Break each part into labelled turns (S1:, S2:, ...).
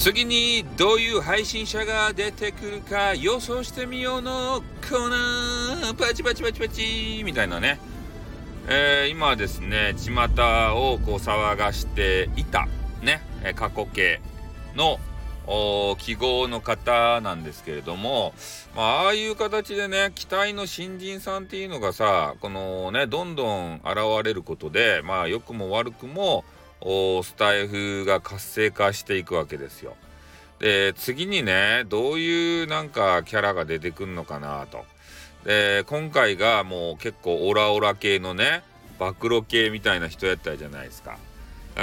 S1: 次にどういう配信者が出てくるか予想してみようのコーナー。パチパチパチパチ。みたいなね、えー、今ですね巷をこう騒がしていたね。過去形の記号の方なんですけれども、まあ、ああいう形でね期待の新人さんっていうのがさこのねどんどん現れることでまあ良くも悪くもスタイフが活性化していくわけですよ。で次にねどういうなんかキャラが出てくるのかなと。で今回がもう結構オラオラ系のね暴露系みたいな人やったじゃないですか。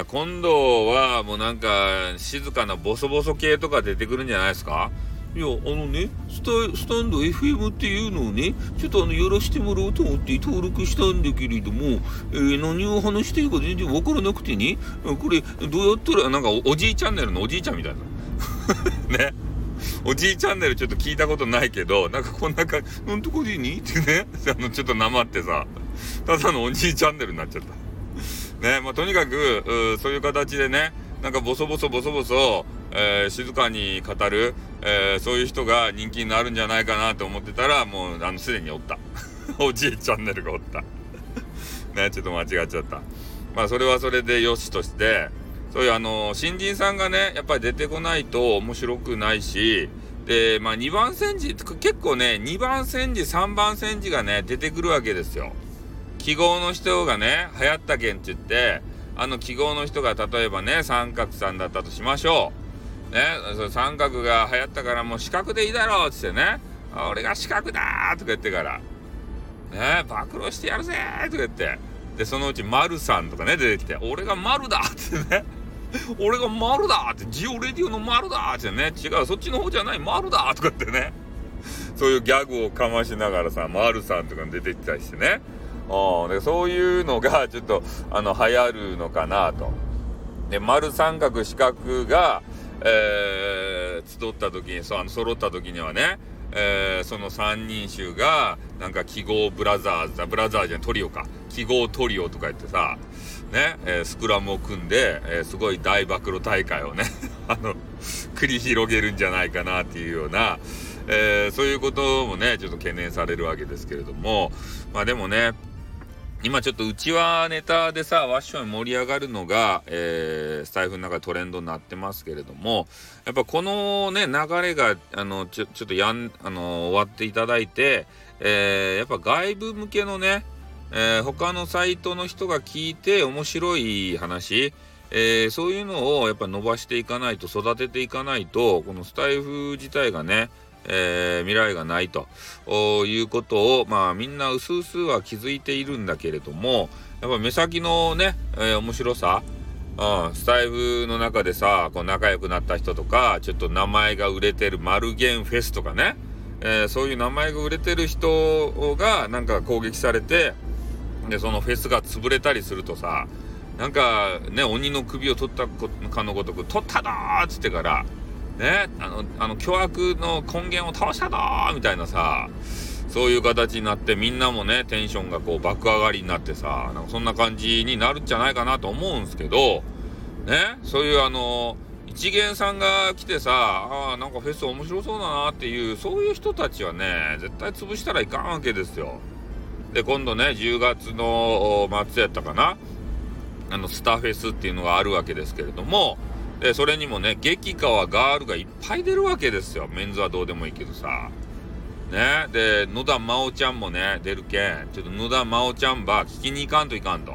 S1: 今度はもうなんか静かなボソボソ系とか出てくるんじゃないですか
S2: いや、あのね、スタスタンド FM っていうのをね、ちょっとあの、やらせてもらおうと思って登録したんだけれども、えー、何を話してるか全然わからなくてね、これ、どうやったら、
S1: なんかおじいチャンネルのおじいちゃんみたいな。ね。おじいチャンネルちょっと聞いたことないけど、なんかこんな感じ、なんとこでいいにってね、あの、ちょっとなまってさ、ただのおじいチャンネルになっちゃった。ね、まあ、とにかく、うそういう形でね、なんかボソボソボソボソ、えー、静かに語る、えー、そういう人が人気になるんじゃないかなと思ってたら、もう、あの、すでにおった。おじいチャンネルがおった。ね、ちょっと間違っちゃった。まあ、それはそれでよしとして、そういうあの、新人さんがね、やっぱり出てこないと面白くないし、で、まあ、2番煎じ、結構ね、2番煎じ、3番煎じがね、出てくるわけですよ。記号の人がね、流行ったけんって言って、あの記号の人が例えばね、三角さんだったとしましょう。ね、三角が流行ったからもう四角でいいだろうっつってね、俺が四角だとか言ってから、ね、暴露してやるぜとか言って、で、そのうち丸さんとかね、出てきて、俺が丸だってね、俺が丸だって、ジオレディオの丸だってね、違う、そっちの方じゃない、丸だとかってね、そういうギャグをかましながらさ、丸さんとか出てきたりしてね、うん、でそういうのがちょっと、あの、流行るのかなと。で、丸三角四角が、えー、集った時に、そう、あの、揃った時にはね、えー、その三人衆が、なんか記号ブラザーズ、ブラザーじゃん、トリオか。記号トリオとか言ってさ、ね、えー、スクラムを組んで、えー、すごい大暴露大会をね、あの、繰り広げるんじゃないかなっていうような、えー、そういうこともね、ちょっと懸念されるわけですけれども、まあでもね、今ちょっとうちはネタでさ、ワッション盛り上がるのが、えー、スタイフの中でトレンドになってますけれども、やっぱこのね、流れが、あの、ちょ、ちょっとやん、あの、終わっていただいて、えー、やっぱ外部向けのね、えー、他のサイトの人が聞いて面白い話、えー、そういうのをやっぱ伸ばしていかないと、育てていかないと、このスタイフ自体がね、えー、未来がないと。いうことを、まあみんな薄々は気づいているんだけれども、やっぱ目先のね、えー、面白さ、うん、スタイフの中でさ、こう仲良くなった人とか、ちょっと名前が売れてるマルゲンフェスとかね、えー、そういう名前が売れてる人がなんか攻撃されて、で、そのフェスが潰れたりするとさ、なんかね、鬼の首を取ったかのごとく、取っただーっつってから、ね、あの、あの、巨悪の根源を倒したぞみたいなさ、そういう形になってみんなもね、テンションがこう爆上がりになってさ、なんかそんな感じになるんじゃないかなと思うんすけど、ね、そういうあの、一元さんが来てさ、ああ、なんかフェス面白そうだなっていう、そういう人たちはね、絶対潰したらいかんわけですよ。で、今度ね、10月の末やったかな、あの、スターフェスっていうのがあるわけですけれども、で、それにもね、激川ガールがいっぱい出るわけですよ。メンズはどうでもいいけどさ。ね。で、野田真央ちゃんもね、出るけん、ちょっと野田真央ちゃんば聞きに行かんといかんと。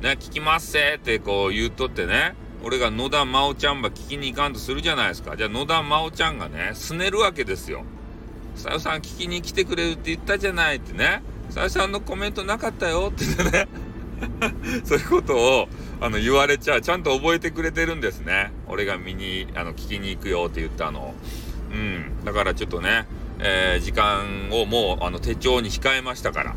S1: ね、聞きますせーってこう言うとってね、俺が野田真央ちゃんば聞きに行かんとするじゃないですか。じゃあ野田真央ちゃんがね、すねるわけですよ。さよさん聞きに来てくれるって言ったじゃないってね。さよさんのコメントなかったよって言ってね。そういうことを、あの、言われちゃう。ちゃんと覚えてくれてるんですね。俺が見に、あの、聞きに行くよって言ったの。うん。だからちょっとね、えー、時間をもう、あの、手帳に控えましたから。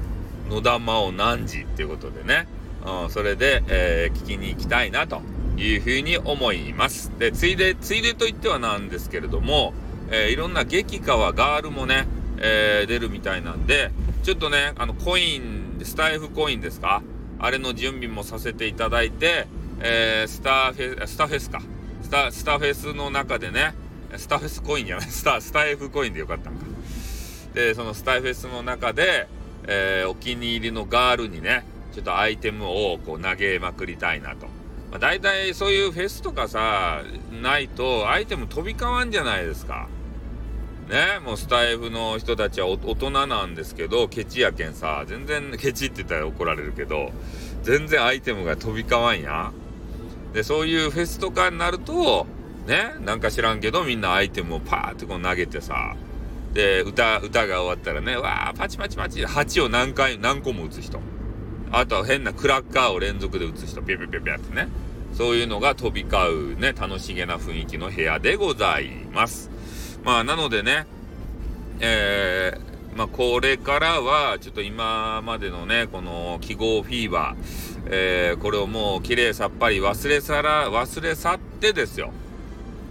S1: 野田真央何時っていうことでね。うん、それで、えー、聞きに行きたいなというふうに思います。で、ついで、ついでと言ってはなんですけれども、えー、いろんな激川ガールもね、え、出るみたいなんで、ちょっとね、あの、コイン、スタイフコインですかあれの準備もさせていただいて、えー、スターフェス、スターフェスか。スタ、スタフェスの中でね、スターフェスコインじゃない、スタ、スタイフコインでよかったんか。で、そのスタイフェスの中で、えー、お気に入りのガールにね、ちょっとアイテムをこう投げまくりたいなと。まあ、大体そういうフェスとかさ、ないとアイテム飛び交わんじゃないですか。ね、もうスタイフの人たちは大人なんですけど、ケチやけんさ、全然、ケチって言ったら怒られるけど、全然アイテムが飛び交わんや。で、そういうフェスとかになると、ね、なんか知らんけど、みんなアイテムをパーってこう投げてさ、で、歌、歌が終わったらね、わー、パチパチパチ、8を何回、何個も打つ人。あとは変なクラッカーを連続で打つ人、ピャピャピャピャってね。そういうのが飛び交うね、楽しげな雰囲気の部屋でございます。まあ、なのでね、えー、まあ、これからは、ちょっと今までのね、この記号フィーバー、えー、これをもう綺麗さっぱり忘れさら、忘れ去ってですよ。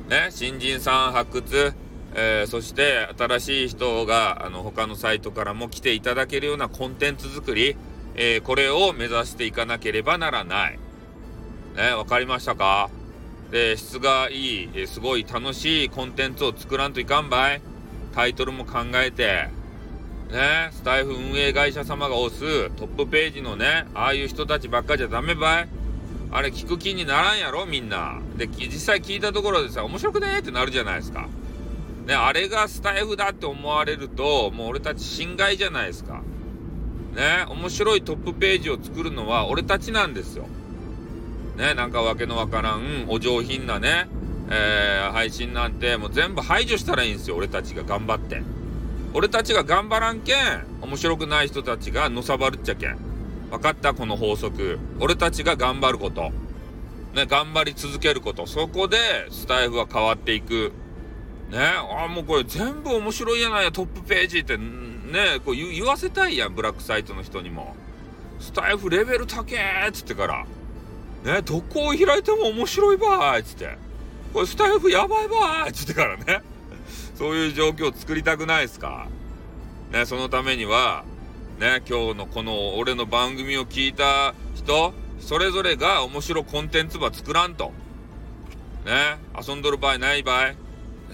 S1: ね、新人さん発掘、えー、そして新しい人が、あの、他のサイトからも来ていただけるようなコンテンツ作り、えー、これを目指していかなければならない。ね、わかりましたか？で、質がいい、えすごい楽しいコンテンツを作らんといかんばい。タイトルも考えて、ね、スタイフ運営会社様が押すトップページのね、ああいう人たちばっかじゃダメばい。あれ聞く気にならんやろみんな。で、実際聞いたところでさ、面白くね？ってなるじゃないですか。ね、あれがスタイフだって思われると、もう俺たち侵害じゃないですか。ね、面白いトップページを作るのは俺たちなんですよ。ね、なんかわけのわからん、お上品なね、えー、配信なんてもう全部排除したらいいんですよ、俺たちが頑張って。俺たちが頑張らんけん、面白くない人たちがのさばるっちゃけん。分かった？この法則。俺たちが頑張ること。ね、頑張り続けること。そこで、スタイフは変わっていく。ね、あ、もうこれ全部面白いやないや、トップページって、ね、こう言わせたいやん、ブラックサイトの人にも。スタイフレベル高えっつってから。ね、どこを開いても面白いばーいっつって。これスタイフやばいばーいっつってからね。そういう状況を作りたくないですか？ね、そのためには、ね、今日のこの俺の番組を聞いた人、それぞれが面白コンテンツば作らんと。ね、遊んどる場合ない場合、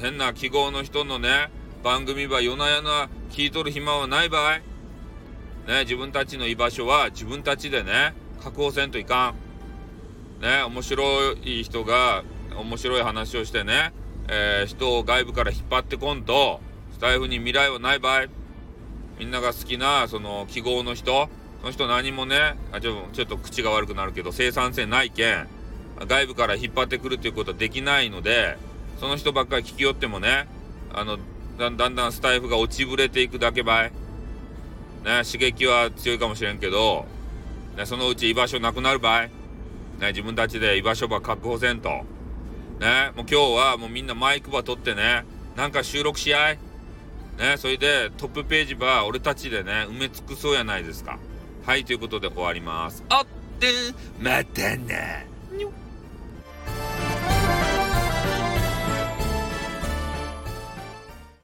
S1: 変な記号の人のね、番組ば夜な夜な聞いとる暇はない場合、ね、自分たちの居場所は自分たちでね、確保せんといかん。ね、面白い人が面白い話をしてね、えー、人を外部から引っ張ってこんと、スタイフに未来はない場合、みんなが好きな、その、記号の人、その人何もね、あちょちょっと口が悪くなるけど、生産性ないけん、外部から引っ張ってくるっていうことはできないので、その人ばっかり聞き寄ってもね、あの、だんだんだんスタイフが落ちぶれていくだけばい。ね、刺激は強いかもしれんけど、ね、そのうち居場所なくなる場合、ね、自分たちで居場所ば確保せんと。ね、もう今日はもうみんなマイクば取ってね、なんか収録し合い。ね、それでトップページば俺たちでね、埋め尽くそうやないですか。はい、ということで終わります。あって、またね。